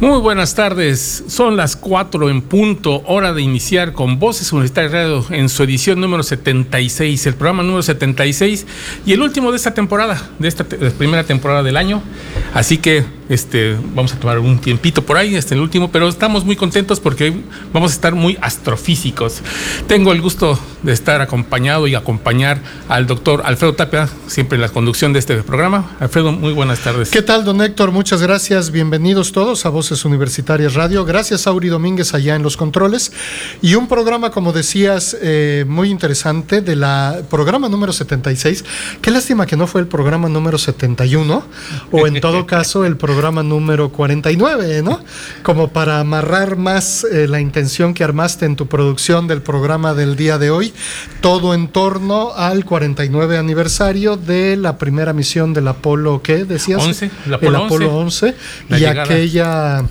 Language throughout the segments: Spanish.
Muy buenas tardes, son las 4 en punto, hora de iniciar con Voces Universitarias Radio en su edición número 76, el programa número 76 y el último de esta temporada, de esta primera temporada del año. Así que este, vamos a tomar un tiempito por ahí, este el último, pero estamos muy contentos porque vamos a estar muy astrofísicos. Tengo el gusto de estar acompañado y acompañar al doctor Alfredo Tapia, siempre en la conducción de este programa. Alfredo, muy buenas tardes. ¿Qué tal, don Héctor? Muchas gracias. Bienvenidos todos a Voces Universitarias Radio. Gracias, Auri Domínguez, allá en los controles. Y un programa, como decías, eh, muy interesante, de la programa número 76. Qué lástima que no fue el programa número 71, o en todo caso, el programa programa número 49, ¿no? Como para amarrar más eh, la intención que armaste en tu producción del programa del día de hoy, todo en torno al 49 aniversario de la primera misión del Apolo, ¿qué decías? 11, el Apolo, 11, y aquella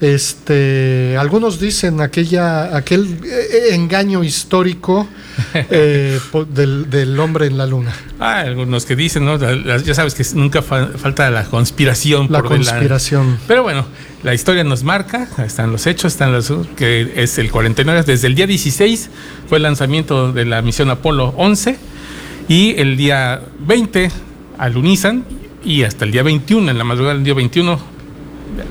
este, algunos dicen aquella, aquel eh, engaño histórico eh, del, del, hombre en la luna. Ah, algunos que dicen, ¿no? ya sabes que nunca falta la conspiración. La conspiración. Pero bueno, la historia nos marca, están los hechos, están los que es el 49, desde el día 16 fue el lanzamiento de la misión Apolo 11 y el día 20 alunizan y hasta el día 21, en la madrugada del día 21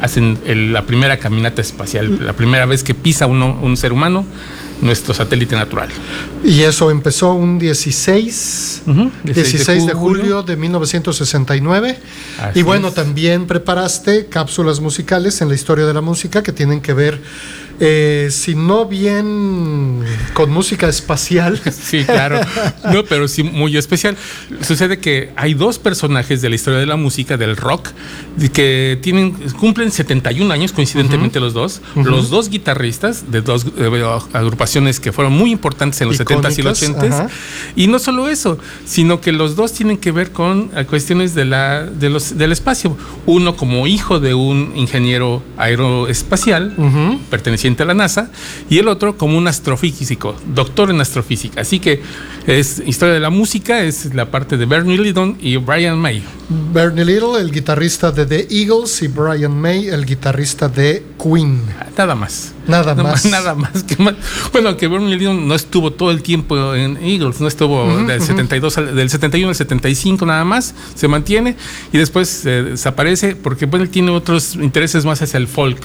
hacen la primera caminata espacial, la primera vez que pisa uno, un ser humano nuestro satélite natural. Y eso empezó un 16, 16, de, julio. de 1969. y bueno, también preparaste cápsulas musicales en la historia de la música que tienen que ver eh, si no bien con música espacial. Sí, claro. No, pero sí muy especial. Sucede que hay dos personajes de la historia de la música, del rock, que tienen, cumplen 71 años, coincidentemente los dos. Los dos guitarristas de dos eh, agrupaciones que fueron muy importantes en los 70s y los 80s. Y no solo eso, sino que los dos tienen que ver con eh, cuestiones de la, de los, del espacio. Uno como hijo de un ingeniero aeroespacial, perteneciente a la NASA, y el otro como un astrofísico, doctor en astrofísica. Así que es historia de la música, es la parte de Bernie Lidon y Brian May. Bernie Little, el guitarrista de The Eagles, y Brian May, el guitarrista de Queen. Nada más. Nada, más. Nada más que más. Bueno, que Bernie Lidon no estuvo todo el tiempo en Eagles, no estuvo del, 72 del 71 al 75 nada más, se mantiene y después eh, desaparece porque bueno, él tiene otros intereses más hacia el folk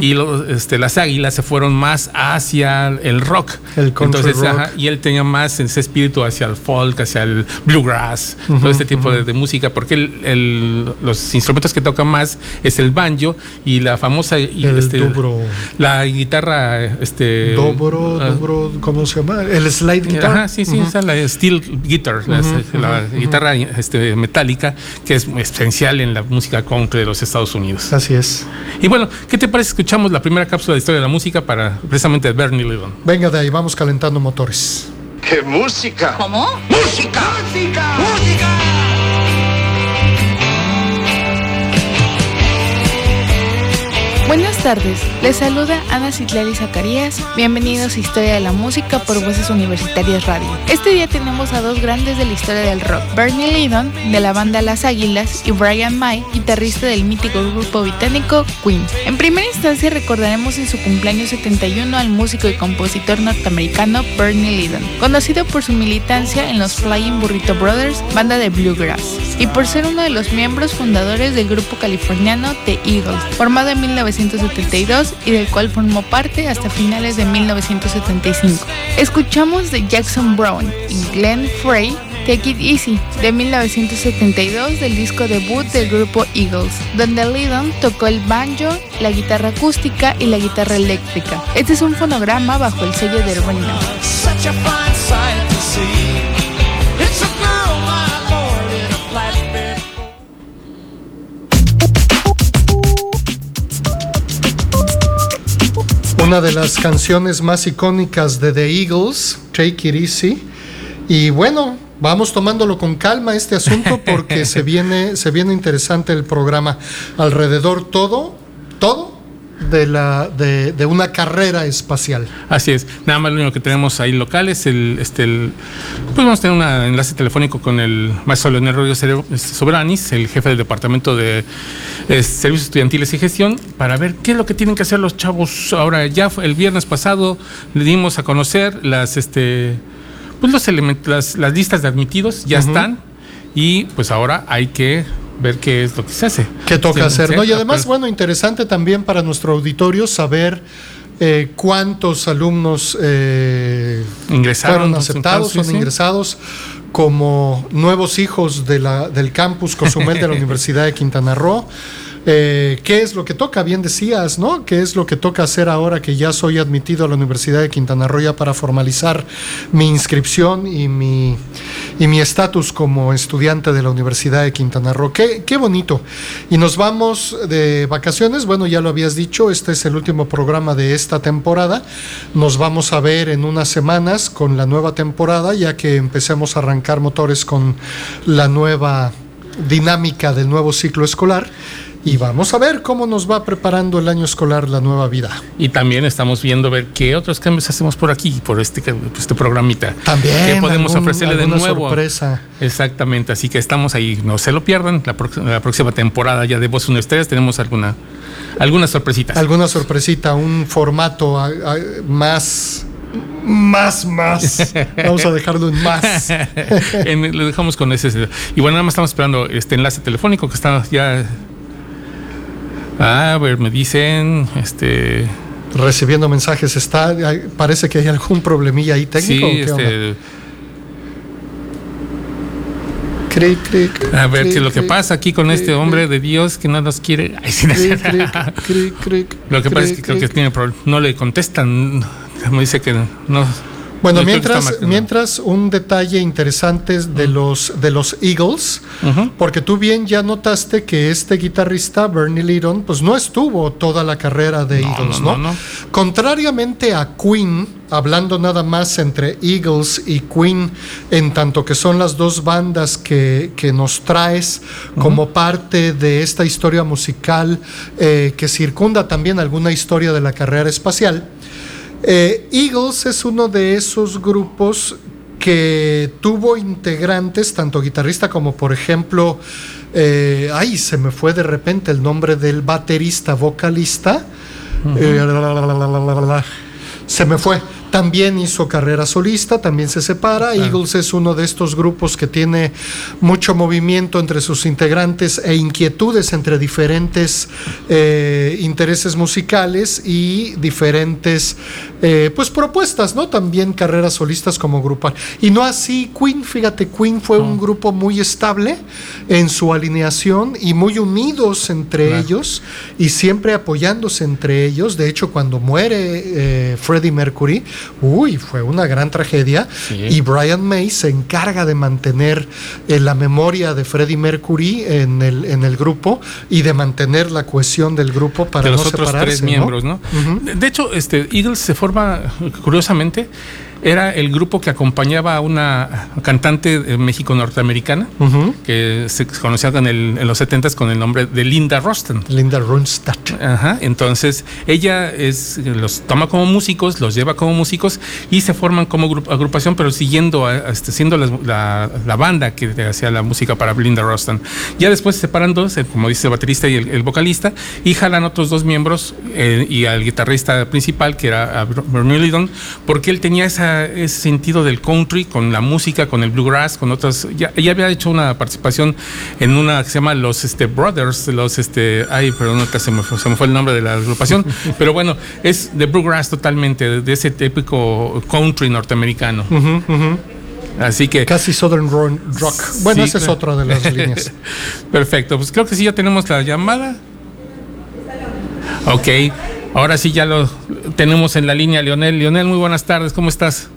y este, las águilas se fueron más hacia el rock. El Entonces, rock. y él tenía más ese espíritu hacia el folk, hacia el bluegrass, todo este tipo de, de, música, porque el, los instrumentos que toca más es el banjo y la famosa y este, dobro. la guitarra este dobro, uh, dobro, ¿cómo se llama? El slide guitar. Ajá, sí, sí, uh -huh. esa la steel guitar, uh -huh, la, la guitarra este, metálica que es esencial en la música country de los Estados Unidos. Así es. Y bueno, ¿qué te parece? Escuchamos la primera cápsula de historia de la música para precisamente Bernie Lidon. Venga de ahí, vamos calentando motores. ¡Qué música! ¿Cómo? ¡Música! ¡Música! ¡Música! Buenas tardes, les saluda Ana Citlali Zacarías. Bienvenidos a Historia de la Música por Voces Universitarias Radio. Este día tenemos a dos grandes de la historia del rock: Bernie Lidon, de la banda Las Águilas, y Brian May, guitarrista del mítico grupo británico Queen. En primera instancia, recordaremos en su cumpleaños 71 al músico y compositor norteamericano Bernie Lidon, conocido por su militancia en los Flying Burrito Brothers, banda de bluegrass, y por ser uno de los miembros fundadores del grupo californiano The Eagles, formado en 1972 y del cual formó parte hasta finales de 1975. Escuchamos de Jackson Brown y Glenn Frey Take It Easy de 1972 del disco debut del grupo Eagles, donde Lidon tocó el banjo, la guitarra acústica y la guitarra eléctrica. Este es un fonograma bajo el sello de Reno. Una de las canciones más icónicas de The Eagles, Take It Easy. Y bueno, vamos tomándolo con calma este asunto porque se viene, se viene interesante el programa. Alrededor todo, todo de, la, de, de, una carrera espacial. Así es. Nada más lo único que tenemos ahí local es el, este, el pues vamos a tener un enlace telefónico con el maestro Leonel Rodríguez Sobranis, el jefe del departamento de eh, servicios estudiantiles y gestión, para ver qué es lo que tienen que hacer los chavos. Ahora ya el viernes pasado le dimos a conocer las, este, pues los elementos, las, las listas de admitidos ya uh -huh. están y pues ahora hay que ver qué es lo que se hace. ¿Qué toca sí, hacer? ¿no? Y además, bueno, interesante también para nuestro auditorio saber eh, cuántos alumnos eh, ingresaron, fueron aceptados, son sí, ingresados como nuevos hijos de la, del campus Cozumel de la Universidad de Quintana Roo. Eh, ¿Qué es lo que toca? Bien decías, ¿no? ¿Qué es lo que toca hacer ahora que ya soy admitido a la Universidad de Quintana Roo para formalizar mi inscripción y mi y mi estatus como estudiante de la Universidad de Quintana Roo? Qué, qué bonito. Y nos vamos de vacaciones. Bueno, ya lo habías dicho, este es el último programa de esta temporada. Nos vamos a ver en unas semanas con la nueva temporada, ya que empecemos a arrancar motores con la nueva dinámica del nuevo ciclo escolar y vamos a ver cómo nos va preparando el año escolar la nueva vida. Y también estamos viendo ver qué otros cambios hacemos por aquí, por este, este programita. También. ¿Qué podemos algún, ofrecerle de nuevo? sorpresa. Exactamente, así que estamos ahí, no se lo pierdan. La, próxima temporada ya de Voz Universitarias tenemos alguna, algunas sorpresitas. Alguna sorpresita, un formato a, a, más más, más. Vamos a dejarlo en más. en, lo dejamos con ese. Y bueno, nada más estamos esperando este enlace telefónico que está ya Ah, a ver, me dicen, este... Recibiendo mensajes, está, parece que hay algún problemilla ahí técnico. Sí, este... Cric, cric, a ver, cric, lo que pasa aquí con este hombre de Dios que no nos quiere. Ay, sí, lo que pasa es que creo que tiene no le contestan. Me dice que no. Bueno, mientras, mientras un detalle interesante de, uh -huh. los, de los Eagles, uh -huh. porque tú bien ya notaste que este guitarrista, Bernie Lidon, pues no estuvo toda la carrera de no, Eagles, no, ¿no? no, Contrariamente a Queen, hablando nada más entre Eagles y Queen, en tanto que son las dos bandas que, que nos traes uh -huh. como parte de esta historia musical eh, que circunda también alguna historia de la carrera espacial. Eh, Eagles es uno de esos grupos que tuvo integrantes, tanto guitarrista como por ejemplo, eh, ay, se me fue de repente el nombre del baterista, vocalista, uh -huh. eh, la, la, la, se me fue. También hizo carrera solista, también se separa. Ah. Eagles es uno de estos grupos que tiene mucho movimiento entre sus integrantes e inquietudes entre diferentes eh, intereses musicales y diferentes eh, pues propuestas, ¿no? También carreras solistas como grupal. Y no así Queen, fíjate, Queen fue un grupo muy estable en su alineación y muy unidos entre claro. ellos y siempre apoyándose entre ellos. De hecho, cuando muere eh, Freddie Mercury, uy, fue una gran tragedia. Sí. Y Brian May se encarga de mantener eh, la memoria de Freddie Mercury en el, en el grupo y de mantener la cohesión del grupo para de los no otros separarse. tres miembros, ¿no? Uh -huh. De hecho, este, Eagles se forma, curiosamente, era el grupo que acompañaba a una cantante México-norteamericana uh -huh. que se conocía en, el, en los 70 con el nombre de Linda Roston. Linda Ronstadt. Ajá, entonces ella es, los toma como músicos, los lleva como músicos y se forman como agrupación, pero siguiendo, a, este, siendo la, la, la, banda que hacía la música para Linda Roston. Ya después se separan dos, como dice el baterista y el, el vocalista, y jalan otros dos miembros eh, y al guitarrista principal, que era Bernie Lidon, porque él tenía esa ese sentido del country con la música, con el bluegrass, con otras. Ya, había hecho una participación en una que se llama Los este, Brothers, los este. Ay, perdón, se me, fue, se me fue el nombre de la agrupación. pero bueno, es de bluegrass totalmente, de, de ese típico country norteamericano. Uh -huh, uh -huh. Así que. Casi Southern Rock. Bueno, sí, esa es otra de las líneas. Perfecto, pues creo que sí ya tenemos la llamada. Ok. Ahora sí ya lo tenemos en la línea, Leonel. Leonel, muy buenas tardes, ¿cómo estás?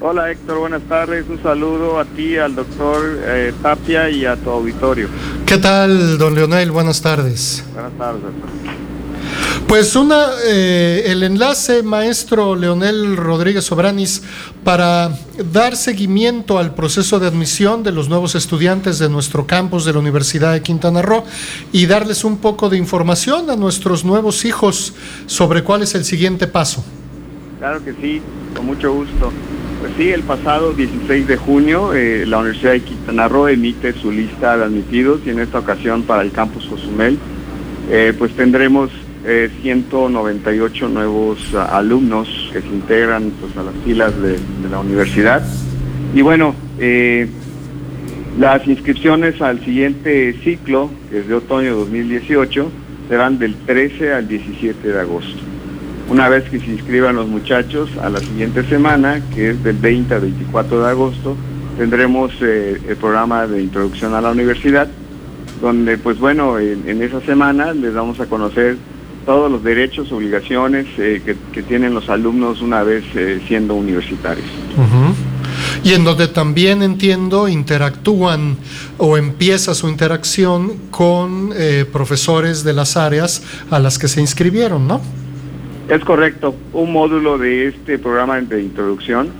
Hola Héctor, buenas tardes. Un saludo a ti, al doctor eh, Tapia y a tu auditorio. ¿Qué tal, don Leonel? Buenas tardes. Buenas tardes, doctor. Pues una, eh, el enlace, maestro Leonel Rodríguez Sobranis, para dar seguimiento al proceso de admisión de los nuevos estudiantes de nuestro campus de la Universidad de Quintana Roo y darles un poco de información a nuestros nuevos hijos sobre cuál es el siguiente paso. Claro que sí, con mucho gusto. Pues sí, el pasado 16 de junio eh, la Universidad de Quintana Roo emite su lista de admitidos y en esta ocasión para el campus Cozumel eh, pues tendremos 198 eh, nuevos ah, alumnos que se integran pues, a las filas de, la universidad. Y bueno, eh, las inscripciones al siguiente ciclo, que es de otoño 2018, serán del 13 al 17 de agosto. Una vez que se inscriban los muchachos a la siguiente semana, que es del 20 al 24 de agosto, tendremos eh, el programa de introducción a la universidad, donde pues bueno, en, esa semana les vamos a conocer todos los derechos, obligaciones eh, que, tienen los alumnos una vez eh, siendo universitarios. Y en donde también entiendo interactúan o empieza su interacción con eh, profesores de las áreas a las que se inscribieron, ¿no? Es correcto. Un módulo de este programa de introducción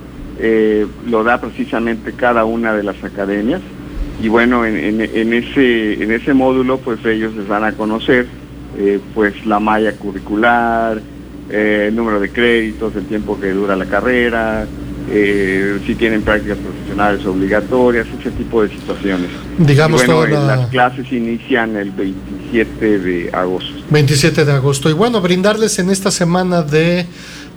lo da precisamente cada una de las academias y bueno, en, ese, en ese módulo pues ellos les van a conocer eh, pues la malla curricular, eh, el número de créditos, el tiempo que dura la carrera, eh, si tienen prácticas profesionales obligatorias, ese tipo de situaciones. Digamos bueno, las clases inician el 27 de agosto. 27 de agosto. Y bueno, brindarles en esta semana de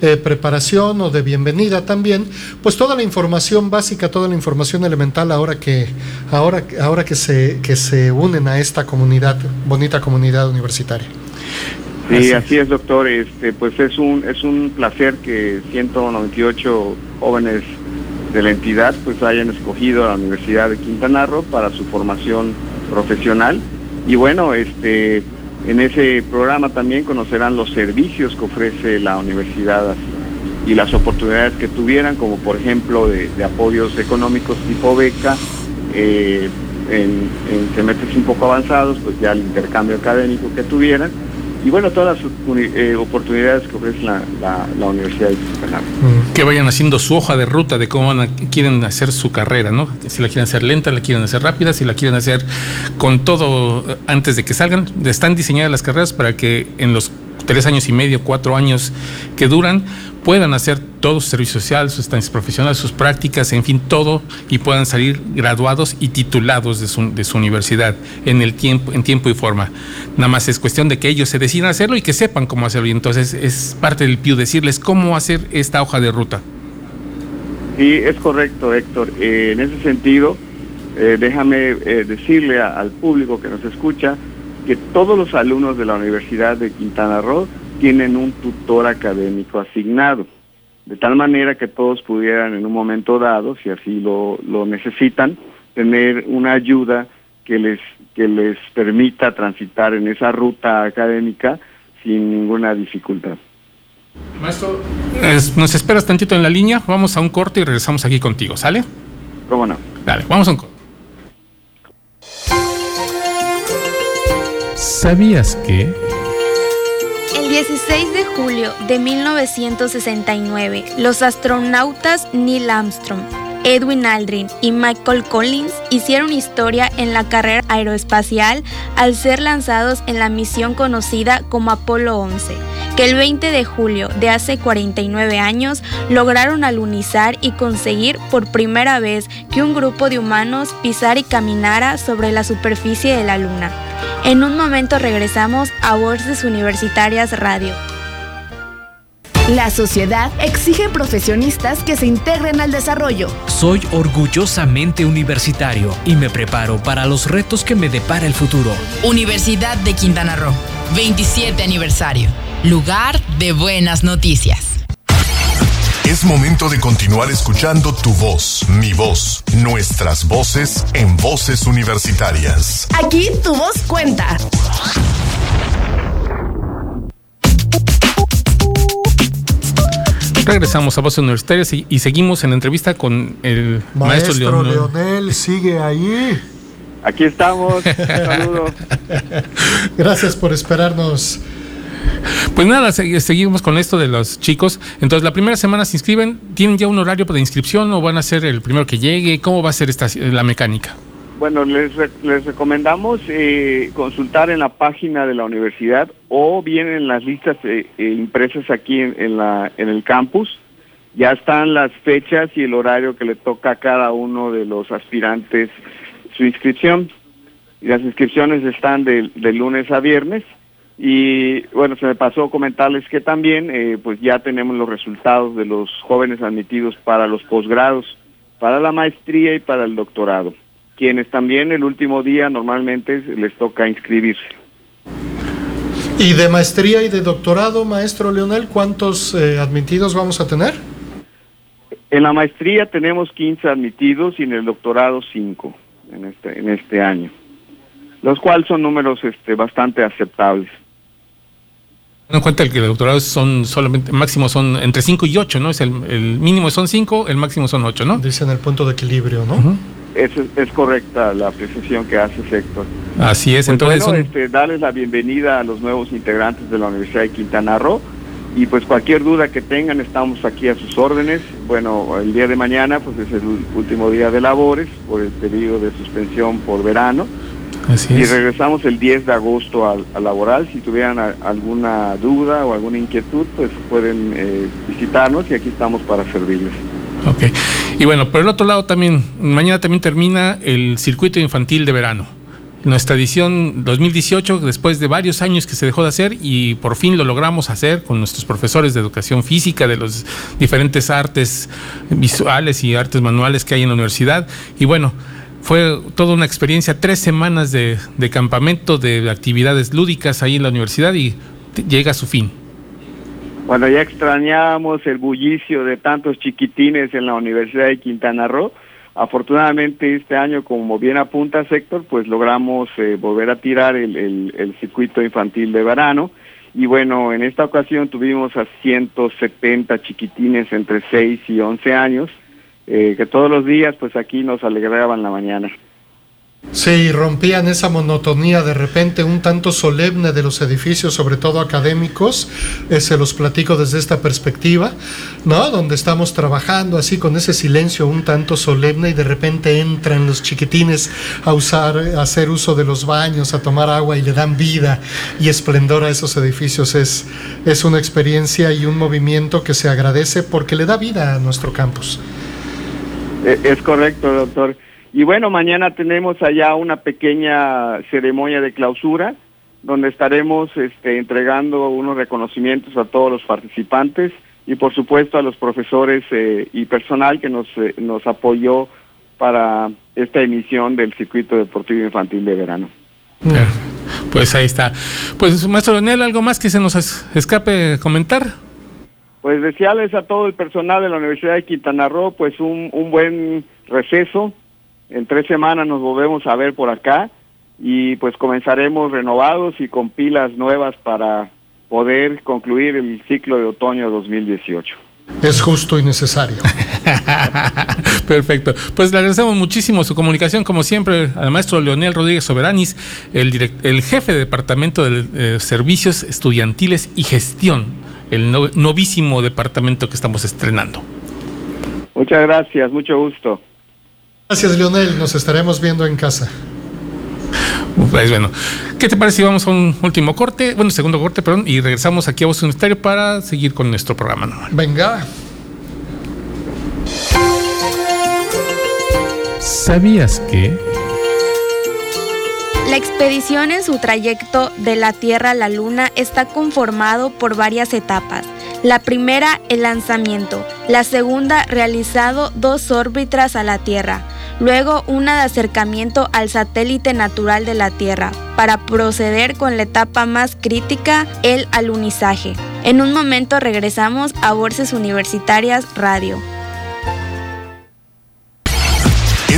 eh, preparación o de bienvenida también, pues toda la información básica, toda la información elemental ahora que, ahora, ahora que, se, que se unen a esta comunidad, bonita comunidad universitaria. Sí, así es, doctor. Este, pues es un, es un placer que 198 jóvenes de la entidad pues hayan escogido a la Universidad de Quintana Roo para su formación profesional. Y bueno, este, en ese programa también conocerán los servicios que ofrece la universidad y las oportunidades que tuvieran, como por ejemplo de, apoyos económicos tipo beca, eh, en, en semestres un poco avanzados, pues ya el intercambio académico que tuvieran y bueno, todas las eh, oportunidades que ofrece la, Universidad de. Mm. Que vayan haciendo su hoja de ruta de cómo quieren hacer su carrera, ¿no? Si la quieren hacer lenta, la quieren hacer rápida, si la quieren hacer con todo eh, antes de que salgan. Están diseñadas las carreras para que en los tres años y medio, cuatro años que duran, puedan hacer todo su servicio social, sus estancias profesionales, sus prácticas, en fin, todo, y puedan salir graduados y titulados de su, de su universidad en el tiempo, en tiempo y forma. Nada más es cuestión de que ellos se decidan hacerlo y que sepan cómo hacerlo. Y entonces es parte del PIU decirles cómo hacer esta hoja de ruta. Sí, es correcto, Héctor. Eh, en ese sentido, eh, déjame eh, decirle al público que nos escucha que todos los alumnos de la Universidad de Quintana Roo tienen un tutor académico asignado, de tal manera que todos pudieran en un momento dado, si así lo, necesitan, tener una ayuda que les, que les permita transitar en esa ruta académica sin ninguna dificultad. Maestro, nos esperas tantito en la línea, vamos a un corte y regresamos aquí contigo, ¿sale? ¿Cómo no? Dale, vamos a un corte. ¿Sabías que... 16 de julio de 1969, los astronautas Neil Armstrong, Edwin Aldrin y Michael Collins hicieron historia en la carrera aeroespacial al ser lanzados en la misión conocida como Apolo 11, que el 20 de julio de hace 49 años lograron alunizar y conseguir por primera vez que un grupo de humanos pisara y caminara sobre la superficie de la Luna. En un momento regresamos a Voces Universitarias Radio. La sociedad exige profesionistas que se integren al desarrollo. Soy orgullosamente universitario y me preparo para los retos que me depara el futuro. Universidad de Quintana Roo, 27 aniversario. Lugar de buenas noticias. Es momento de continuar escuchando tu voz, mi voz, nuestras voces en voces universitarias. Aquí tu voz cuenta. Regresamos a Voces Universitarias y, seguimos en la entrevista con el maestro, maestro Leonel. sigue ahí. Aquí estamos. Saludos. Gracias por esperarnos. Pues nada, seguimos con esto de los chicos. Entonces, la primera semana se inscriben, ¿tienen ya un horario de inscripción o van a ser el primero que llegue? ¿Cómo va a ser esta, la mecánica? Bueno, les, les recomendamos eh, consultar en la página de la universidad o bien en las listas eh, eh, impresas aquí en, la, el campus. Ya están las fechas y el horario que le toca a cada uno de los aspirantes su inscripción. Las inscripciones están de lunes a viernes y bueno, se me pasó comentarles que también eh, pues ya tenemos los resultados de los jóvenes admitidos para los posgrados, para la maestría y para el doctorado, quienes también el último día normalmente les toca inscribirse. ¿Y de maestría y de doctorado, maestro Leonel, cuántos eh, admitidos vamos a tener? En la maestría tenemos 15 admitidos y en el doctorado 5 en este, en este año, los cuales son números este, bastante aceptables en cuenta el que el doctorado son solamente, máximo son entre 5 y 8, ¿no? Es el, mínimo son 5, el máximo son 8, ¿no? Dicen el punto de equilibrio, ¿no? es, es, correcta la precisión que hace Héctor. Así es, pues entonces... Bueno, este, darles la bienvenida a los nuevos integrantes de la Universidad de Quintana Roo y pues cualquier duda que tengan estamos aquí a sus órdenes. Bueno, el día de mañana pues es el último día de labores por el periodo de suspensión por verano y regresamos el 10 de agosto al, laboral. Si tuvieran alguna duda o alguna inquietud, pues pueden eh, visitarnos y aquí estamos para servirles. Ok. Y bueno, por el otro lado también, mañana también termina el circuito infantil de verano. Nuestra edición 2018, después de varios años que se dejó de hacer y por fin lo logramos hacer con nuestros profesores de educación física, de los diferentes artes visuales y artes manuales que hay en la universidad. Y bueno, fue toda una experiencia, tres semanas de, campamento, de actividades lúdicas ahí en la universidad y llega a su fin. Bueno, ya extrañábamos el bullicio de tantos chiquitines en la Universidad de Quintana Roo. Afortunadamente este año, como bien apunta Héctor, pues logramos eh, volver a tirar el, el, circuito infantil de verano. Y bueno, en esta ocasión tuvimos a 170 chiquitines entre 6 y 11 años eh, que todos los días pues aquí nos alegraban la mañana. Sí, rompían esa monotonía de repente un tanto solemne de los edificios, sobre todo académicos, eh, se los platico desde esta perspectiva, ¿no? Donde estamos trabajando así con ese silencio un tanto solemne y de repente entran los chiquitines a usar, a hacer uso de los baños, a tomar agua y le dan vida y esplendor a esos edificios. Es, es una experiencia y un movimiento que se agradece porque le da vida a nuestro campus. E, es correcto, doctor. Y bueno, mañana tenemos allá una pequeña ceremonia de clausura donde estaremos este, entregando unos reconocimientos a todos los participantes y por supuesto a los profesores eh, y personal que nos, eh, nos apoyó para esta emisión del circuito deportivo infantil de verano. Pues ahí está. Pues maestro Daniel, ¿algo más que se nos escape comentar? Pues desearles a todo el personal de la Universidad de Quintana Roo pues un, un buen receso. En tres semanas nos volvemos a ver por acá y pues comenzaremos renovados y con pilas nuevas para poder concluir el ciclo de otoño 2018. Es justo y necesario. Perfecto. Pues le agradecemos muchísimo su comunicación, como siempre, al maestro Leonel Rodríguez Soberanis, el, el jefe de Departamento de eh, Servicios Estudiantiles y Gestión el novísimo departamento que estamos estrenando. Muchas gracias, mucho gusto. Gracias, Leonel. Nos estaremos viendo en casa. Pues bueno, ¿qué te parece si vamos a un último corte? Bueno, segundo corte, perdón, y regresamos aquí a Voz Universitario para seguir con nuestro programa normal. Venga. ¿Sabías que? La expedición en su trayecto de la Tierra a la Luna está conformado por varias etapas. La primera, el lanzamiento. La segunda, realizado dos órbitas a la Tierra. Luego, una de acercamiento al satélite natural de la Tierra, para proceder con la etapa más crítica, el alunizaje. En un momento regresamos a Borses Universitarias Radio.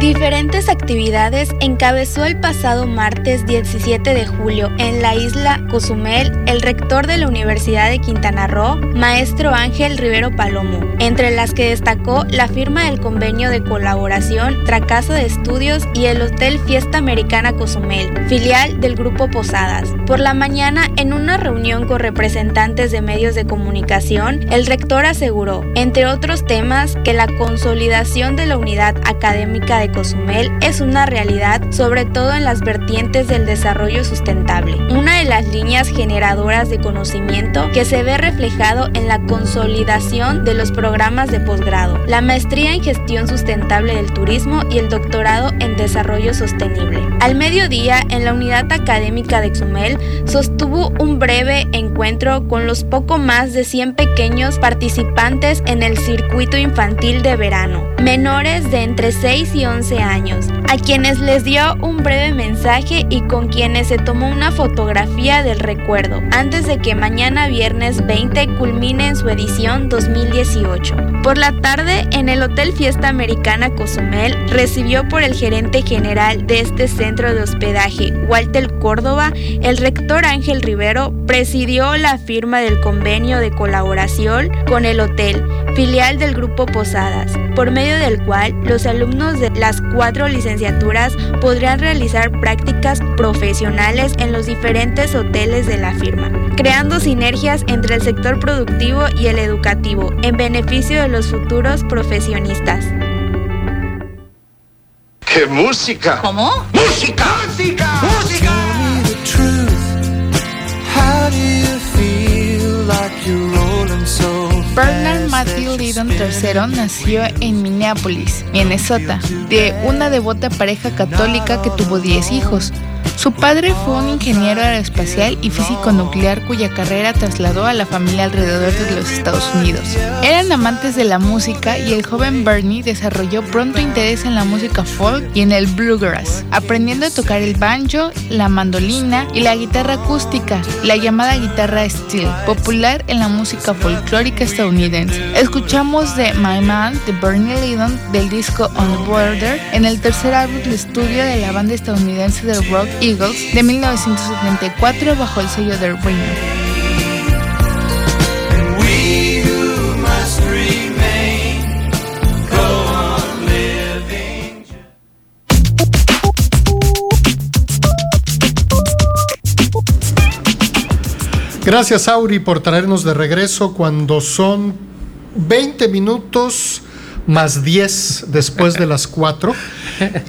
Diferentes actividades encabezó el pasado martes 17 de julio en la isla Cozumel el rector de la Universidad de Quintana Roo, maestro Ángel Rivero Palomo, entre las que destacó la firma del convenio de colaboración Tracasa de Estudios y el Hotel Fiesta Americana Cozumel, filial del Grupo Posadas. Por la mañana, en una reunión con representantes de medios de comunicación, el rector aseguró, entre otros temas, que la consolidación de la unidad académica de Cozumel es una realidad, sobre todo en las vertientes del desarrollo sustentable, una de las líneas generadoras de conocimiento que se ve reflejado en la consolidación de los programas de posgrado, la maestría en gestión sustentable del turismo y el doctorado en desarrollo sostenible. Al mediodía, en la unidad académica de Cozumel, sostuvo un breve encuentro con los poco más de 100 pequeños participantes en el circuito infantil de verano, menores de entre 6 y 11 años, a quienes les dio un breve mensaje y con quienes se tomó una fotografía del recuerdo, antes de que mañana viernes 20 culmine en su edición 2018. Por la tarde, en el Hotel Fiesta Americana Cozumel, recibió por el gerente general de este centro de hospedaje, Walter Córdoba, el rector Ángel Rivero presidió la firma del convenio de colaboración con el hotel, filial del Grupo Posadas, por medio del cual los alumnos de las cuatro licenciaturas podrán realizar prácticas profesionales en los diferentes hoteles de la firma, creando sinergias entre el sector productivo y el educativo en beneficio de los futuros profesionistas. ¡Qué música! ¿Cómo? ¡Música! ¡Música! ¡Música! Bernard Matthew Lydon III nació en Minneapolis, Minnesota, de una devota pareja católica que tuvo 10 hijos. Su padre fue un ingeniero aeroespacial y físico nuclear cuya carrera trasladó a la familia alrededor de los Estados Unidos. Eran amantes de la música y el joven Bernie desarrolló pronto interés en la música folk y en el bluegrass, aprendiendo a tocar el banjo, la mandolina y la guitarra acústica, la llamada guitarra steel, popular en la música folclórica estadounidense. Escuchamos de My Man de Bernie Lydon del disco On the Border en el tercer álbum de estudio de la banda estadounidense de rock Eagles de 1974 bajo el sello de Ringer. Gracias, Auri, por traernos de regreso cuando son 20 minutos más 10 después de las 4.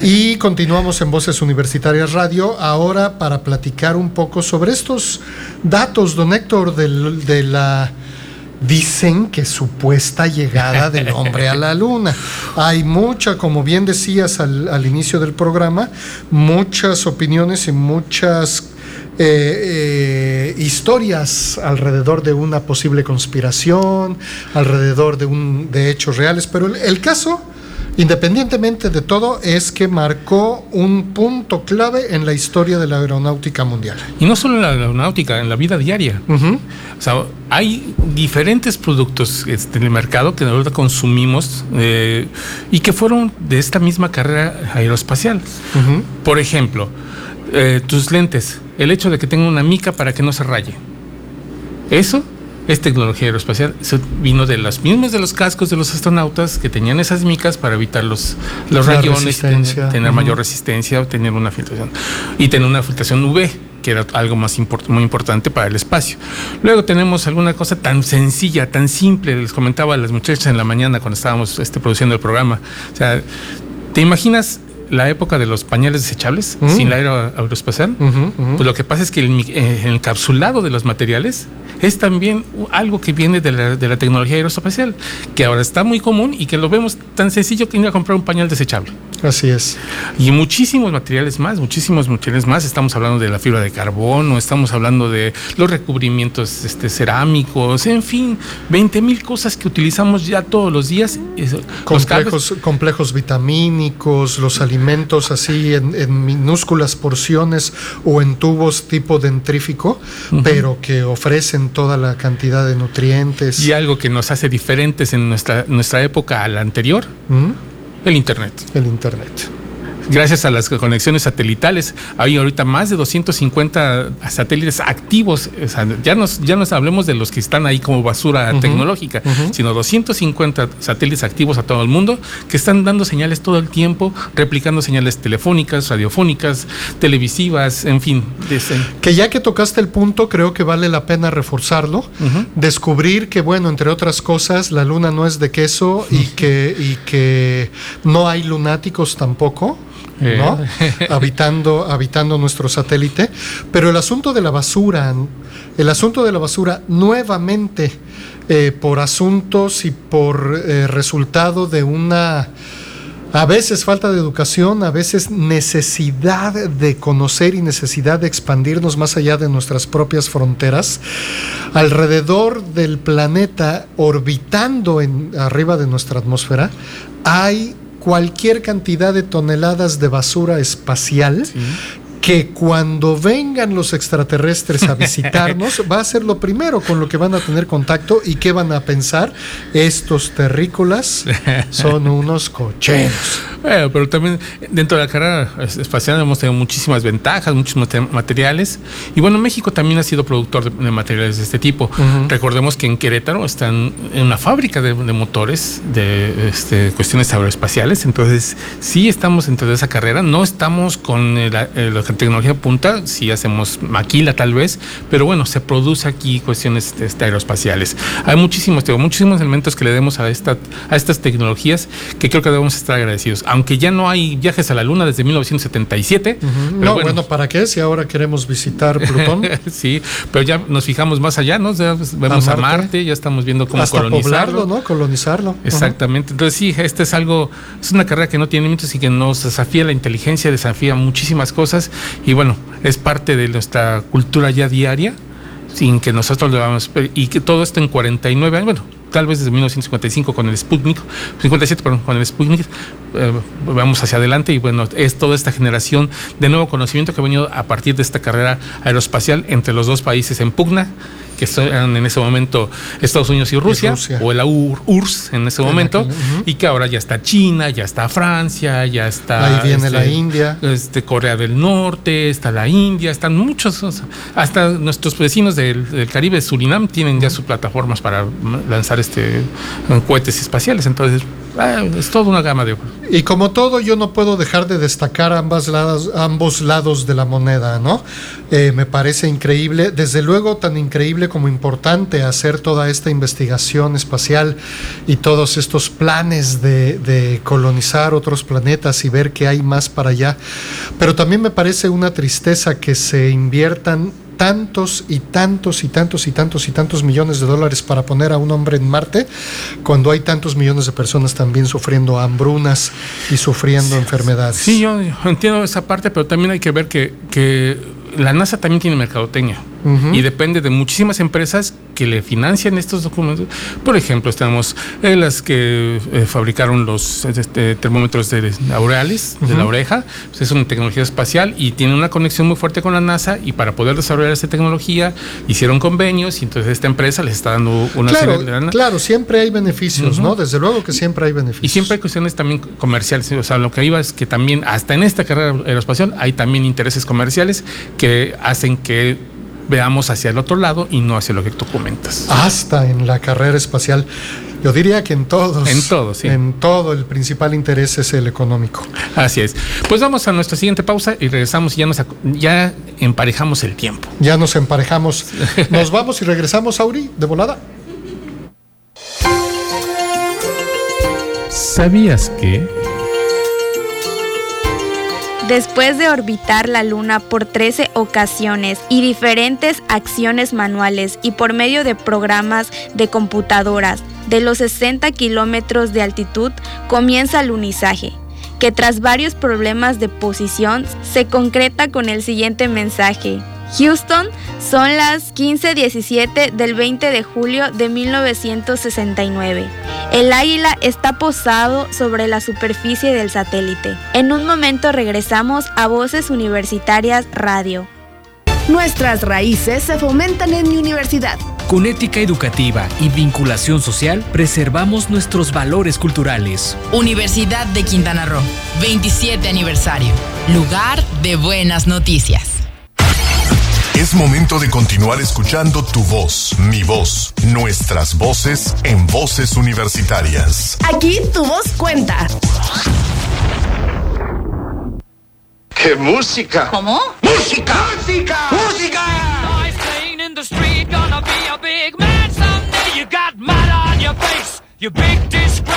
Y continuamos en Voces Universitarias Radio ahora para platicar un poco sobre estos datos, don Héctor, del- de, la... Dicen que supuesta llegada del hombre a la luna. Hay mucha, como bien decías al, inicio del programa, muchas opiniones y muchas eh, eh, historias alrededor de una posible conspiración, alrededor de, un, de hechos reales, pero el caso, independientemente de todo, es que marcó un punto clave en la historia de la aeronáutica mundial. Y no solo en la aeronáutica, en la vida diaria. O sea, hay diferentes productos este, en el mercado que ahorita consumimos eh, y que fueron de esta misma carrera aeroespacial. Por ejemplo, eh, tus lentes, el hecho de que tenga una mica para que no se raye. Eso es tecnología aeroespacial. Vino de los mismos de los cascos de los astronautas que tenían esas micas para evitar los, los La rayones, tener, mayor resistencia, tener una filtración y tener una filtración UV que era algo más import- muy importante para el espacio. Luego tenemos alguna cosa tan sencilla, tan simple, les comentaba a las muchachas en la mañana cuando estábamos este, produciendo el programa. O sea, ¿te imaginas la época de los pañales desechables sin la aero- aeroespacial? Pues lo que pasa es que el, el encapsulado de los materiales es también algo que viene de la, de la tecnología aeroespacial, que ahora está muy común y que lo vemos tan sencillo que ir a comprar un pañal desechable. Así es. Y muchísimos materiales más, muchísimos materiales más. Estamos hablando de la fibra de carbono, estamos hablando de los recubrimientos este, cerámicos, en fin, 20 mil cosas que utilizamos ya todos los días. Los Complejos, complejos vitamínicos, los alimentos así en, en minúsculas porciones o en tubos tipo dentrífico, pero que ofrecen toda la cantidad de nutrientes. y algo que nos hace diferentes en nuestra, nuestra época a la anterior, ¿Mm? el Internet. El Internet. Gracias a las conexiones satelitales. Hay ahorita más de 250 satélites activos. ya, nos, ya nos hablemos de los que están ahí como basura tecnológica, sino 250 satélites activos a todo el mundo que están dando señales todo el tiempo, replicando señales telefónicas, radiofónicas, televisivas, en fin. Que ya que tocaste el punto, creo que vale la pena reforzarlo. Descubrir que, bueno, entre otras cosas, la luna no es de queso y que, y que no hay lunáticos tampoco. ¿No? Eh. habitando, habitando nuestro satélite. Pero el asunto de la basura, el asunto de la basura nuevamente eh, por asuntos y por eh, resultado de una a veces falta de educación, a veces necesidad de conocer y necesidad de expandirnos más allá de nuestras propias fronteras. Alrededor del planeta, orbitando en, arriba de nuestra atmósfera, hay cualquier cantidad de toneladas de basura espacial que cuando vengan los extraterrestres a visitarnos va a ser lo primero con lo que van a tener contacto y qué van a pensar. Estos terrícolas son unos cocheros. Bueno, pero también dentro de la carrera espacial hemos tenido muchísimas ventajas, muchos materiales. Y bueno, México también ha sido productor de, materiales de este tipo. Recordemos que en Querétaro están en una fábrica de, motores de este, cuestiones aeroespaciales. Entonces, sí estamos dentro de esa carrera. No estamos con el, el tecnología punta, si hacemos maquila tal vez, pero bueno, se produce aquí cuestiones este, aeroespaciales. Hay muchísimos, tengo muchísimos elementos que le demos a, esta, a estas tecnologías que creo que debemos estar agradecidos. Aunque ya no hay viajes a la Luna desde 1977. no, bueno, ¿para qué? Si ahora queremos visitar Plutón. sí, pero ya nos fijamos más allá, ¿no? vemos a Marte. ya estamos viendo cómo colonizarlo. ¿no? Colonizarlo. Exactamente. Entonces sí, este es algo, es una carrera que no tiene límites y que nos desafía la inteligencia, desafía muchísimas cosas y bueno, es parte de nuestra cultura ya diaria, sin que nosotros lo vamos, y que todo esto en 49 años, bueno, tal vez desde 1955 con el Sputnik, 57 perdón, con el Sputnik, eh, vamos hacia adelante y bueno, es toda esta generación de nuevo conocimiento que ha venido a partir de esta carrera aeroespacial entre los dos países en pugna que eran en ese momento Estados Unidos y Rusia, o la URSS en ese momento, y que ahora ya está China, ya está Francia, ya está. Ahí viene la este, India. Este, Corea del Norte, está la India, están muchos, hasta nuestros vecinos del, Caribe, Surinam, tienen ya sus plataformas para lanzar este cohetes espaciales. Entonces, Ah, es toda una gama de... Y como todo, yo no puedo dejar de destacar ambas lados, ambos lados de la moneda, ¿no? Eh, me parece increíble, desde luego tan increíble como importante hacer toda esta investigación espacial y todos estos planes de, de colonizar otros planetas y ver qué hay más para allá. Pero también me parece una tristeza que se inviertan tantos y tantos y tantos y tantos y tantos millones de dólares para poner a un hombre en Marte, cuando hay tantos millones de personas también sufriendo hambrunas y sufriendo enfermedades. Sí, yo, entiendo esa parte, pero también hay que ver que, que la NASA también tiene mercadotecnia y depende de muchísimas empresas que le financian estos documentos. Por ejemplo, tenemos eh, las que eh, fabricaron los este, termómetros de aureales, de la oreja. Pues es una tecnología espacial y tiene una conexión muy fuerte con la NASA y para poder desarrollar esta tecnología hicieron convenios y entonces esta empresa les está dando una claro, serie de... Claro, siempre hay beneficios, ¿no? Desde luego que siempre hay beneficios. Y siempre hay cuestiones también comerciales. O sea, lo que iba es que también, hasta en esta carrera aeroespacial, hay también intereses comerciales que hacen que veamos hacia el otro lado y no hacia lo que tú comentas. Hasta en la carrera espacial. Yo diría que en todos. En todos, sí. En todo, el principal interés es el económico. Así es. Pues vamos a nuestra siguiente pausa y regresamos y ya, nos, ya emparejamos el tiempo. Ya nos emparejamos. Nos vamos y regresamos, Auri, de volada. ¿Sabías que... Después de orbitar la Luna por 13 ocasiones y diferentes acciones manuales y por medio de programas de computadoras de los 60 kilómetros de altitud, comienza el lunizaje, que tras varios problemas de posición se concreta con el siguiente mensaje. Houston son las 15:17 del 20 de julio de 1969. El águila está posado sobre la superficie del satélite. En un momento regresamos a Voces Universitarias Radio. Nuestras raíces se fomentan en mi universidad Con ética educativa y vinculación social, preservamos nuestros valores culturales. Universidad de Quintana Roo, 27 aniversario. Lugar de buenas noticias. Es momento de continuar escuchando tu voz, mi voz, nuestras voces en voces universitarias. Aquí tu voz cuenta. ¡Qué música! ¿Cómo? ¡Música! ¡Música! ¡Música!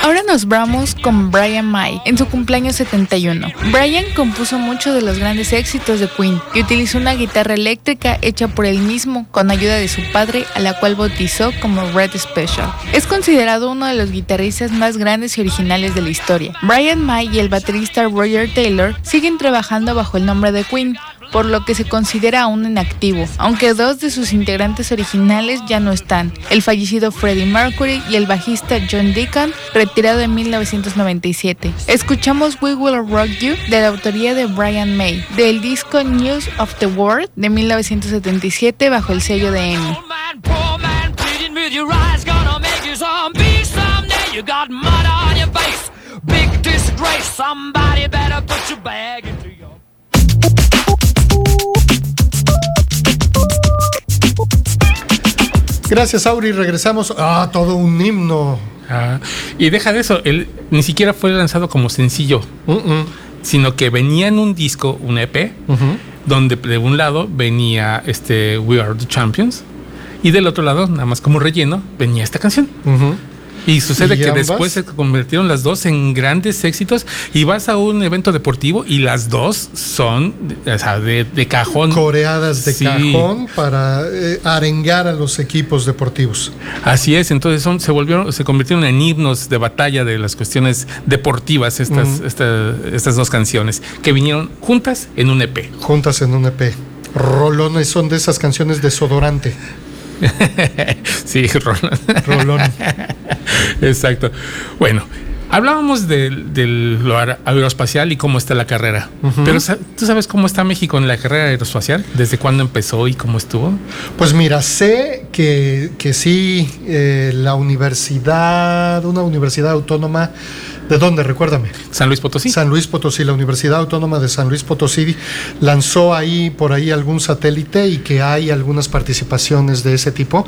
Ahora nos vamos con Brian May en su cumpleaños 71. Brian compuso muchos de los grandes éxitos de Queen y utilizó una guitarra eléctrica hecha por él mismo con ayuda de su padre a la cual bautizó como Red Special. Es considerado uno de los guitarristas más grandes y originales de la historia. Brian May y el baterista Roger Taylor siguen trabajando bajo el nombre de Queen, por lo que se considera aún inactivo, aunque dos de sus integrantes originales ya no están, el fallecido Freddie Mercury y el bajista John Deacon, retirado en 1997. Escuchamos We Will Rock You de la autoría de Brian May, del disco News of the World de 1977 bajo el sello de EMI. Gracias, Auri. Regresamos. Ah, todo un himno. Ah, y deja de eso, él ni siquiera fue lanzado como sencillo, sino que venía en un disco, un EP, donde de un lado venía este We Are the Champions y del otro lado, nada más como relleno, venía esta canción. Y sucede ¿Y que ambas? después se convirtieron las dos en grandes éxitos y vas a un evento deportivo y las dos son o sea, de, de cajón. Coreadas de Sí. cajón para eh, arengar a los equipos deportivos. Así es, entonces son, se volvieron, se convirtieron en himnos de batalla de las cuestiones deportivas estas, esta- estas dos canciones que vinieron juntas en un EP. Juntas en un EP. Rolones son de esas canciones desodorante. sí, Roland. Rolón. Exacto. Bueno, hablábamos del, del lo aer- aeroespacial y cómo está la carrera. Pero ¿tú sabes cómo está México en la carrera aeroespacial? ¿Desde cuándo empezó y cómo estuvo? Pues mira, sé que, que sí, eh, la universidad, una universidad autónoma, ¿de dónde? Recuérdame. San Luis Potosí. San Luis Potosí, la Universidad Autónoma de San Luis Potosí lanzó ahí por ahí algún satélite y que hay algunas participaciones de ese tipo.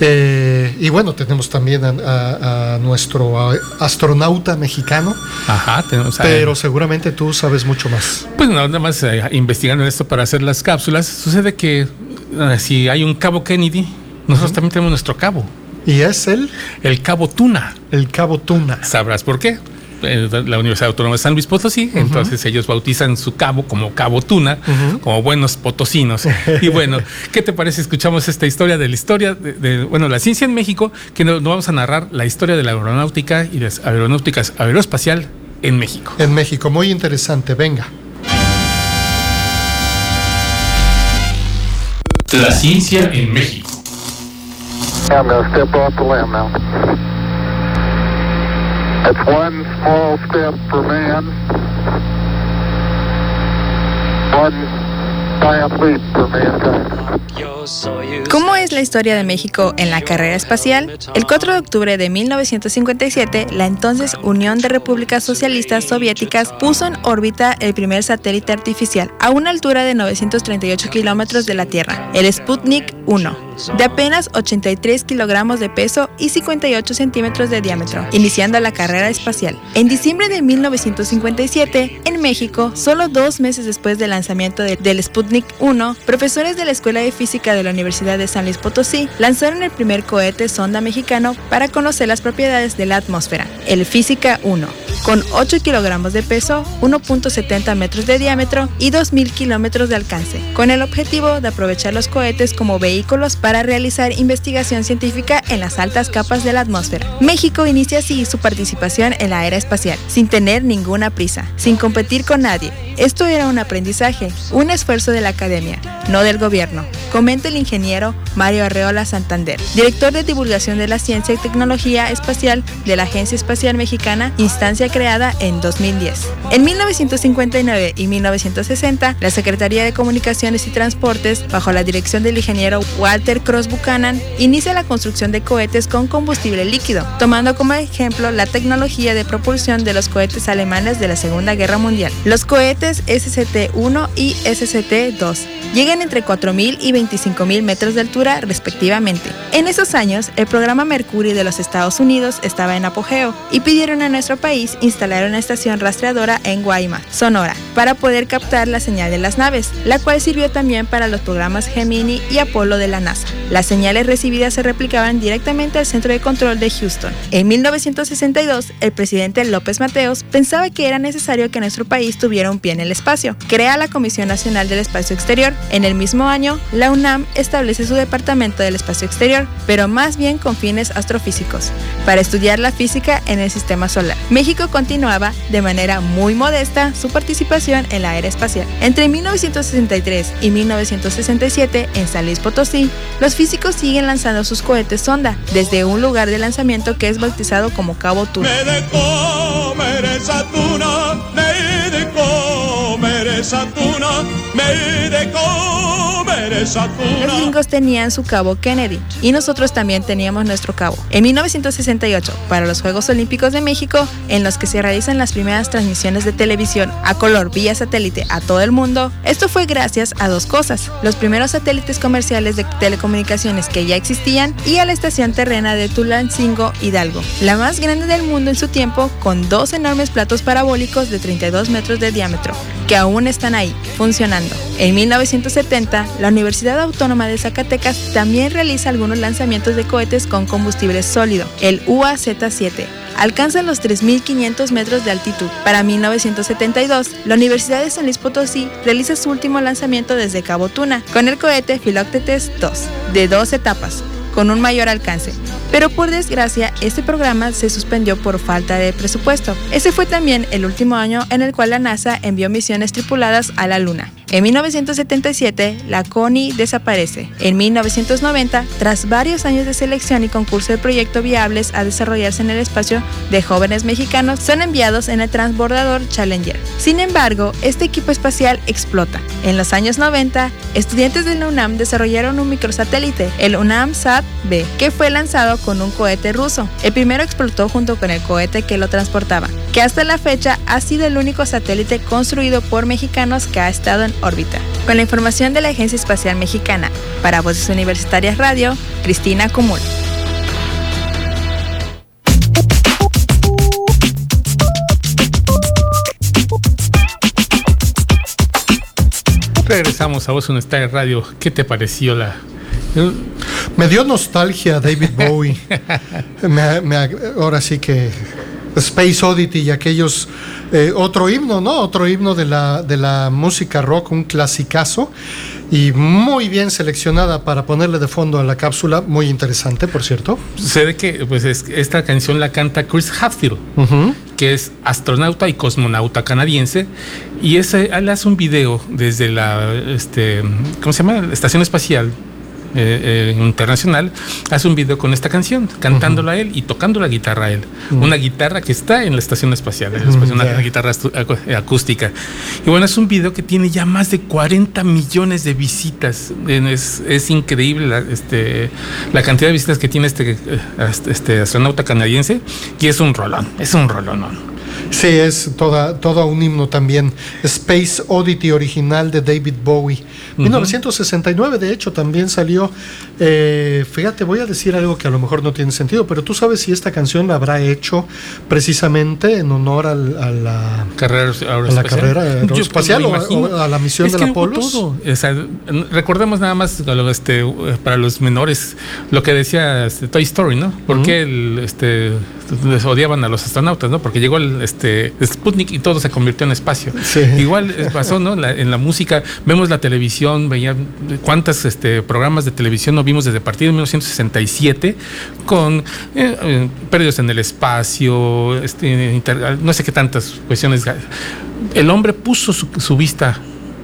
Eh, y bueno, tenemos también a, a- a nuestro a- astronauta mexicano, Ajá, tenemos a- pero seguramente tú sabes mucho más. Pues nada más eh, investigando esto para hacer las cápsulas, sucede que eh, si hay un cabo Kennedy, nosotros también tenemos nuestro cabo, Y es el, el cabo Tuna. el Cabo Tuna. ¿Sabrás por qué? Eh, La Universidad Autónoma de San Luis Potosí, entonces ellos bautizan su cabo como Cabo Tuna, como buenos potosinos. y bueno, ¿qué te parece? Escuchamos esta historia de la historia de, de, bueno, la ciencia en México, que nos, nos vamos a narrar la historia de la aeronáutica y de las aeronáuticas aeroespacial en México. En México, muy interesante, venga. La ciencia en México. I'm going to step off the limb now. That's one small step for man, one giant leap for mankind. ¿Cómo es la historia de México en la carrera espacial? El 4 de octubre de 1957, la entonces Unión de Repúblicas Socialistas Soviéticas puso en órbita el primer satélite artificial a una altura de 938 kilómetros de la Tierra, el Sputnik 1, de apenas 83 kilogramos de peso y 58 centímetros de diámetro, iniciando la carrera espacial. En diciembre de 1957, en México, solo dos meses después del lanzamiento de- del Sputnik 1, profesores de la Escuela de Física de la Universidad de San Luis Potosí lanzaron el primer cohete sonda mexicano para conocer las propiedades de la atmósfera, el Física 1, con 8 kilogramos de peso, 1.70 metros de diámetro y 2.000 kilómetros de alcance, con el objetivo de aprovechar los cohetes como vehículos para realizar investigación científica en las altas capas de la atmósfera. México inicia así su participación en la era espacial, sin tener ninguna prisa, sin competir con nadie. Esto era un aprendizaje, un esfuerzo de la academia, no del gobierno, comenta el ingeniero Mario Arreola Santander, director de divulgación de la ciencia y tecnología espacial de la Agencia Espacial Mexicana, instancia creada en 2010. En 1959 y 1960, la Secretaría de Comunicaciones y Transportes, bajo la dirección del ingeniero Walter Cross Buchanan, inicia la construcción de cohetes con combustible líquido, tomando como ejemplo la tecnología de propulsión de los cohetes alemanes de la Segunda Guerra Mundial. Los cohetes SCT-1 y SCT-2 llegan entre 4.000 y 25.000 metros de altura respectivamente. En esos años, el programa Mercury de los Estados Unidos estaba en apogeo y pidieron a nuestro país instalar una estación rastreadora en Guaymas, Sonora, para poder captar la señal de las naves, la cual sirvió también para los programas Gemini y Apolo de la NASA. Las señales recibidas se replicaban directamente al centro de control de Houston. En 1962, el presidente López Mateos pensaba que era necesario que nuestro país tuviera un pie en el espacio. Crea la Comisión Nacional del Espacio Exterior. En el mismo año, la UNAM establece su Departamento del Espacio Exterior, pero más bien con fines astrofísicos, para estudiar la física en el sistema solar. México continuaba, de manera muy modesta, su participación en la era espacial. Entre 1963 y 1967, en San Luis Potosí, los físicos siguen lanzando sus cohetes sonda desde un lugar de lanzamiento que es bautizado como Cabo Tuna. esa tuna me de comer Los gringos tenían su cabo Kennedy y nosotros también teníamos nuestro cabo. En 1968, para los Juegos Olímpicos de México, en los que se realizan las primeras transmisiones de televisión a color vía satélite a todo el mundo, esto fue gracias a dos cosas. Los primeros satélites comerciales de telecomunicaciones que ya existían y a la estación terrena de Tulancingo Hidalgo, la más grande del mundo en su tiempo, con dos enormes platos parabólicos de 32 metros de diámetro, que aún están ahí, funcionando. En 1970, la Universidad Autónoma de Zacatecas también realiza algunos lanzamientos de cohetes con combustible sólido, el UAZ-7. Alcanza los 3.500 metros de altitud. Para 1972, la Universidad de San Luis Potosí realiza su último lanzamiento desde Cabo Tuna con el cohete Philoctetes 2, de dos etapas, con un mayor alcance. Pero por desgracia, este programa se suspendió por falta de presupuesto. Ese fue también el último año en el cual la NASA envió misiones tripuladas a la Luna. En 1977, la CONI desaparece. En 1990, tras varios años de selección y concurso de proyecto viables a desarrollarse en el espacio de jóvenes mexicanos, son enviados en el transbordador Challenger. Sin embargo, este equipo espacial explota. En los años 90, estudiantes de UNAM desarrollaron un microsatélite, el UNAM-SAT-B, que fue lanzado con un cohete ruso. El primero explotó junto con el cohete que lo transportaba, que hasta la fecha ha sido el único satélite construido por mexicanos que ha estado en órbita. Con la información de la Agencia Espacial Mexicana, para Voces Universitarias Radio, Cristina Común. Regresamos a Voces Universitarias Radio. ¿Qué te pareció la, me dio nostalgia David Bowie. ahora sí que Space Oddity y aquellos. Eh, otro himno, ¿no? Otro himno de la, de la música rock, un clasicazo. Y muy bien seleccionada para ponerle de fondo a la cápsula. Muy interesante, por cierto. Sucede que pues, esta canción la canta Chris Hadfield, que es astronauta y cosmonauta canadiense. Y ese, él hace un video desde la. Este, ¿Cómo se llama? Estación espacial eh, eh, internacional, hace un video con esta canción, cantándola a él y tocando la guitarra a él. Una guitarra que está en la estación espacial, una, guitarra acústica. Y bueno, es un video que tiene ya más de 40 millones de visitas. Es, increíble la, este, la cantidad de visitas que tiene este, eh, este astronauta canadiense y es un rolón, es un rolón. Sí, es toda, todo un himno también. Space Oddity original de David Bowie. 1969, de hecho, también salió. Eh, fíjate, voy a decir algo que a lo mejor no tiene sentido, pero tú sabes si esta canción la habrá hecho precisamente en honor a la carrera aeroespacial, o, a la misión del Apolo. recordemos nada más este, para los menores lo que decía este, Toy Story, ¿no? Porque el, este, les odiaban a los astronautas, ¿no? Porque llegó el este, Sputnik y todo se convirtió en espacio. Igual pasó, ¿no? en la música, vemos la televisión, veía cuántos este, programas de televisión no vimos desde partir de 1967 con eh, eh, perdidos en el espacio, este, no sé qué tantas cuestiones. El hombre puso su, vista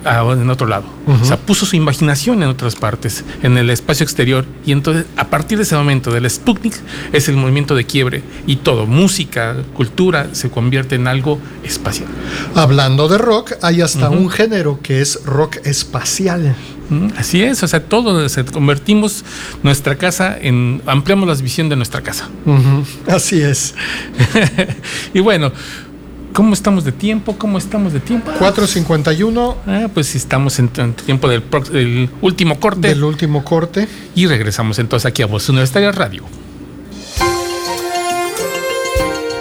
en otro lado. O sea, puso su imaginación en otras partes, en el espacio exterior. Y entonces, a partir de ese momento del Sputnik, es el movimiento de quiebre y todo, música, cultura, se convierte en algo espacial. Hablando de rock, hay hasta un género que es rock espacial. Así es, o sea, todo se convertimos nuestra casa en ampliamos la visión de nuestra casa. Así es. y bueno, ¿Cómo estamos de tiempo? ¿Cómo estamos de tiempo? 4.51. Ah, pues estamos en, tiempo del, último corte. Del último corte. Y regresamos entonces aquí a Voz Universitaria Radio.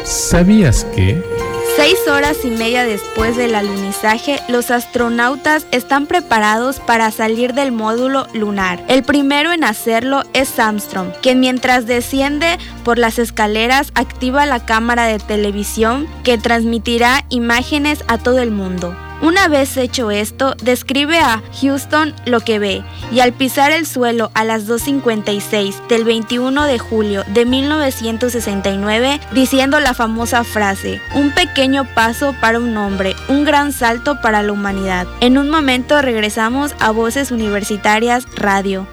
¿Sabías que... Seis horas y media después del alunizaje, los astronautas están preparados para salir del módulo lunar. El primero en hacerlo es Armstrong, quien mientras desciende por las escaleras activa la cámara de televisión que transmitirá imágenes a todo el mundo. Una vez hecho esto, describe a Houston lo que ve y al pisar el suelo a las 2.56 del 21 de julio de 1969, diciendo la famosa frase, un pequeño paso para un hombre, un gran salto para la humanidad. En un momento regresamos a Voces Universitarias Radio.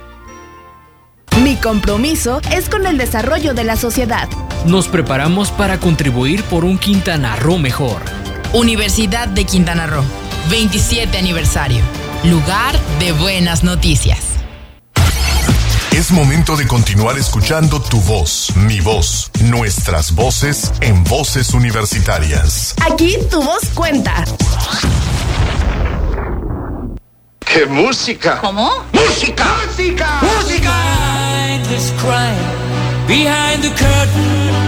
Mi compromiso es con el desarrollo de la sociedad. Nos preparamos para contribuir por un Quintana Roo mejor. Universidad de Quintana Roo, 27 aniversario. Lugar de buenas noticias. Es momento de continuar escuchando tu voz, mi voz, nuestras voces en voces universitarias. Aquí tu voz cuenta. ¡Qué música! ¿Cómo? ¡Música! ¡Música! ¡Música! Behind the curtain.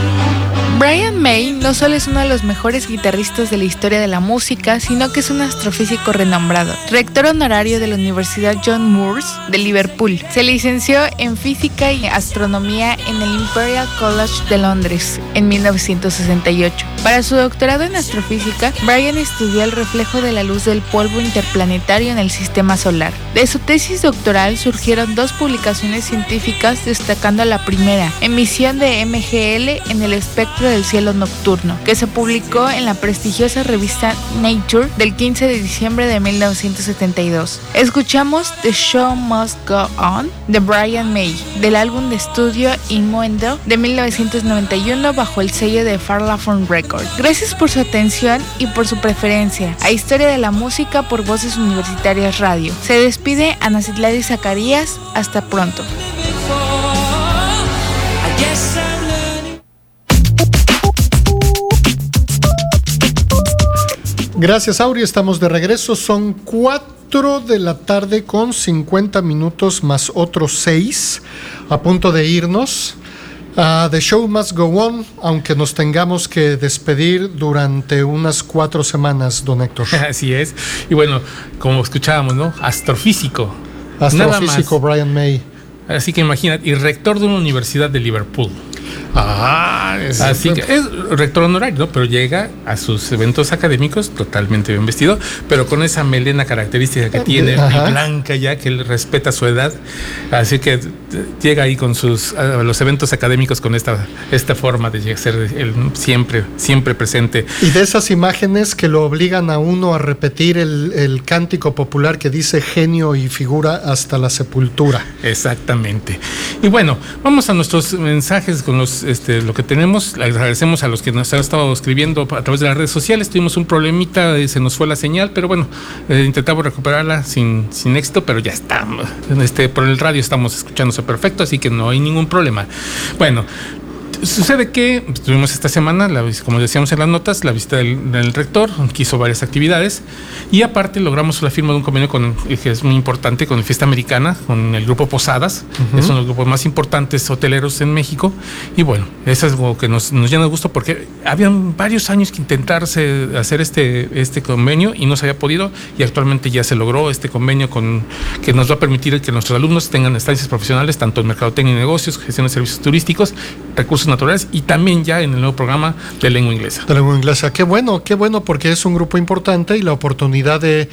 Brian May no solo es uno de los mejores guitarristas de la historia de la música, sino que es un astrofísico renombrado, rector honorario de la Universidad John Moores de Liverpool. Se licenció en física y astronomía en el Imperial College de Londres en 1968. Para su doctorado en astrofísica, Brian estudió el reflejo de la luz del polvo interplanetario en el sistema solar. De su tesis doctoral surgieron dos publicaciones científicas destacando la primera, emisión de MGL en el espectro del cielo nocturno, que se publicó en la prestigiosa revista Nature del 15 de diciembre de 1972. Escuchamos The Show Must Go On de Brian May, del álbum de estudio Inmuendo de 1991 bajo el sello de Farlafon Records. Gracias por su atención y por su preferencia a Historia de la Música por Voces Universitarias Radio. Se despide Ana Citlali Zacarías. Hasta pronto. Gracias, Auri. Estamos de regreso. Son 4 de la tarde con 50 minutos más otros 6 a punto de irnos. Uh, the show must go on, aunque nos tengamos que despedir durante unas cuatro semanas, don Héctor. Así es. Y bueno, como escuchábamos, ¿no? Astrofísico. Astrofísico Brian May. Así que imagínate, y rector de una universidad de Liverpool. Ah, así que es rector honorario, ¿no? Pero llega a sus eventos académicos totalmente bien vestido, pero con esa melena característica que tiene, blanca ya, que él respeta su edad. Así que llega ahí con sus los eventos académicos con esta, esta forma de ser él siempre, siempre presente. Y de esas imágenes que lo obligan a uno a repetir el, el cántico popular que dice genio y figura hasta la sepultura. Exactamente. Y bueno, vamos a nuestros mensajes con los este, lo que tenemos. Le agradecemos a los que nos han estado escribiendo a través de las redes sociales. Tuvimos un problemita, se nos fue la señal, pero bueno, eh, intentamos recuperarla sin, sin éxito, pero ya estamos. Este, por el radio estamos escuchándose perfecto, así que no hay ningún problema. Bueno, Sucede que tuvimos esta semana, como decíamos en las notas, la visita del, rector, que hizo varias actividades y aparte logramos la firma de un convenio con, que es muy importante con la Fiesta Americana, con el grupo Posadas, es uno de los grupos más importantes hoteleros en México y bueno, eso es algo que nos, llena de gusto porque habían varios años que intentarse hacer este, este convenio y no se había podido y actualmente ya se logró este convenio con, que nos va a permitir que nuestros alumnos tengan estancias profesionales tanto en mercadotecnia y negocios, gestión de servicios turísticos, recursos recursos naturales y también ya en el nuevo programa de lengua inglesa. De lengua inglesa. Qué bueno, qué bueno, porque es un grupo importante y la oportunidad de,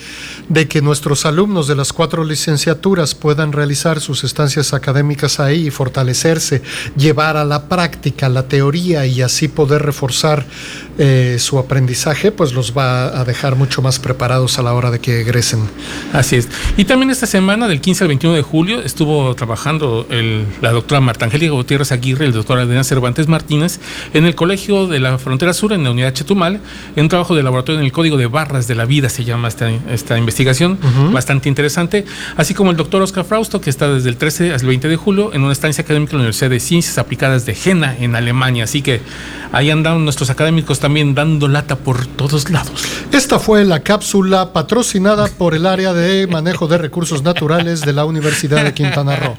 de que nuestros alumnos de las cuatro licenciaturas puedan realizar sus estancias académicas ahí y fortalecerse, llevar a la práctica la teoría y así poder reforzar eh, su aprendizaje, pues los va a dejar mucho más preparados a la hora de que egresen. Así es. Y también esta semana, del 15 al 21 de julio, estuvo trabajando el, la doctora Marta Angélica Gutiérrez Aguirre, el doctor Adrián Cervantes Martínez, en el Colegio de la Frontera Sur, en la Unidad Chetumal, en un trabajo de laboratorio en el Código de Barras de la Vida, se llama esta, esta investigación, bastante interesante, así como el doctor Oscar Frausto, que está desde el 13 al 20 de julio en una estancia académica en la Universidad de Ciencias Aplicadas de Jena, en Alemania. Así que ahí andan nuestros académicos también dando lata por todos lados. Esta fue la cápsula patrocinada por el área de manejo de recursos naturales de la Universidad de Quintana Roo.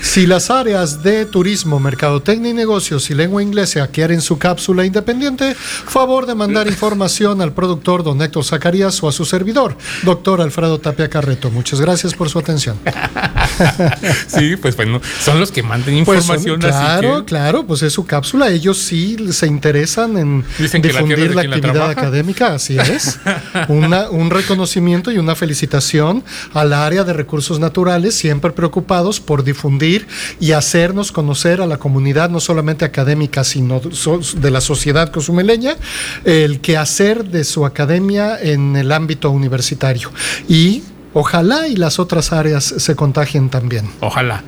Si las áreas de turismo, mercadotecnia y negocios y lengua inglesa quieren su cápsula independiente, favor de mandar información al productor don Héctor Zacarías o a su servidor, doctor Alfredo Tapia Carreto. Muchas gracias por su atención. sí, pues bueno, son los que manden Pues son- información. claro, así que- claro, pues es su cápsula. Ellos sí se interesan en Dicen la difundir la la actividad trabaja. académica, así es. Una- un reconocimiento y una felicitación al área de recursos naturales, siempre preocupados por difundir y hacernos conocer a la comunidad, no solamente académica, sino de la sociedad cozumeleña, el quehacer de su academia en el ámbito universitario. Y ojalá y las otras áreas se contagien también. Ojalá.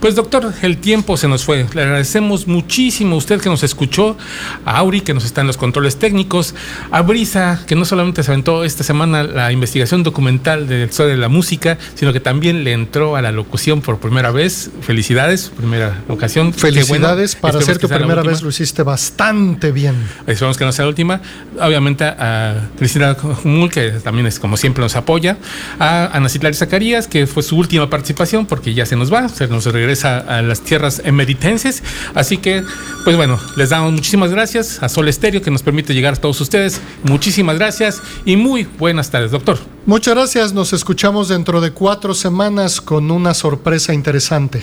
Pues doctor, el tiempo se nos fue. Le agradecemos muchísimo a usted que nos escuchó, a Auri que nos está en los controles técnicos, a Brisa que no solamente se aventó esta semana la investigación documental del historia de la música, sino que también le entró a la locución por primera vez. Felicidades, primera ocasión. Bueno. Felicidades, para ser que tu primera vez lo hiciste bastante bien. Esperamos que no sea la última. Obviamente a Cristina Jumul, que también es como siempre nos apoya. A Ana Citlali Zacarías, que fue su última participación porque ya se nos va, se nos regresa a las tierras emeritenses. Así que, pues bueno, les damos muchísimas gracias a Sol Estéreo que nos permite llegar a todos ustedes. Muchísimas gracias y muy buenas tardes, doctor. Muchas gracias, nos escuchamos dentro de cuatro semanas con una sorpresa interesante.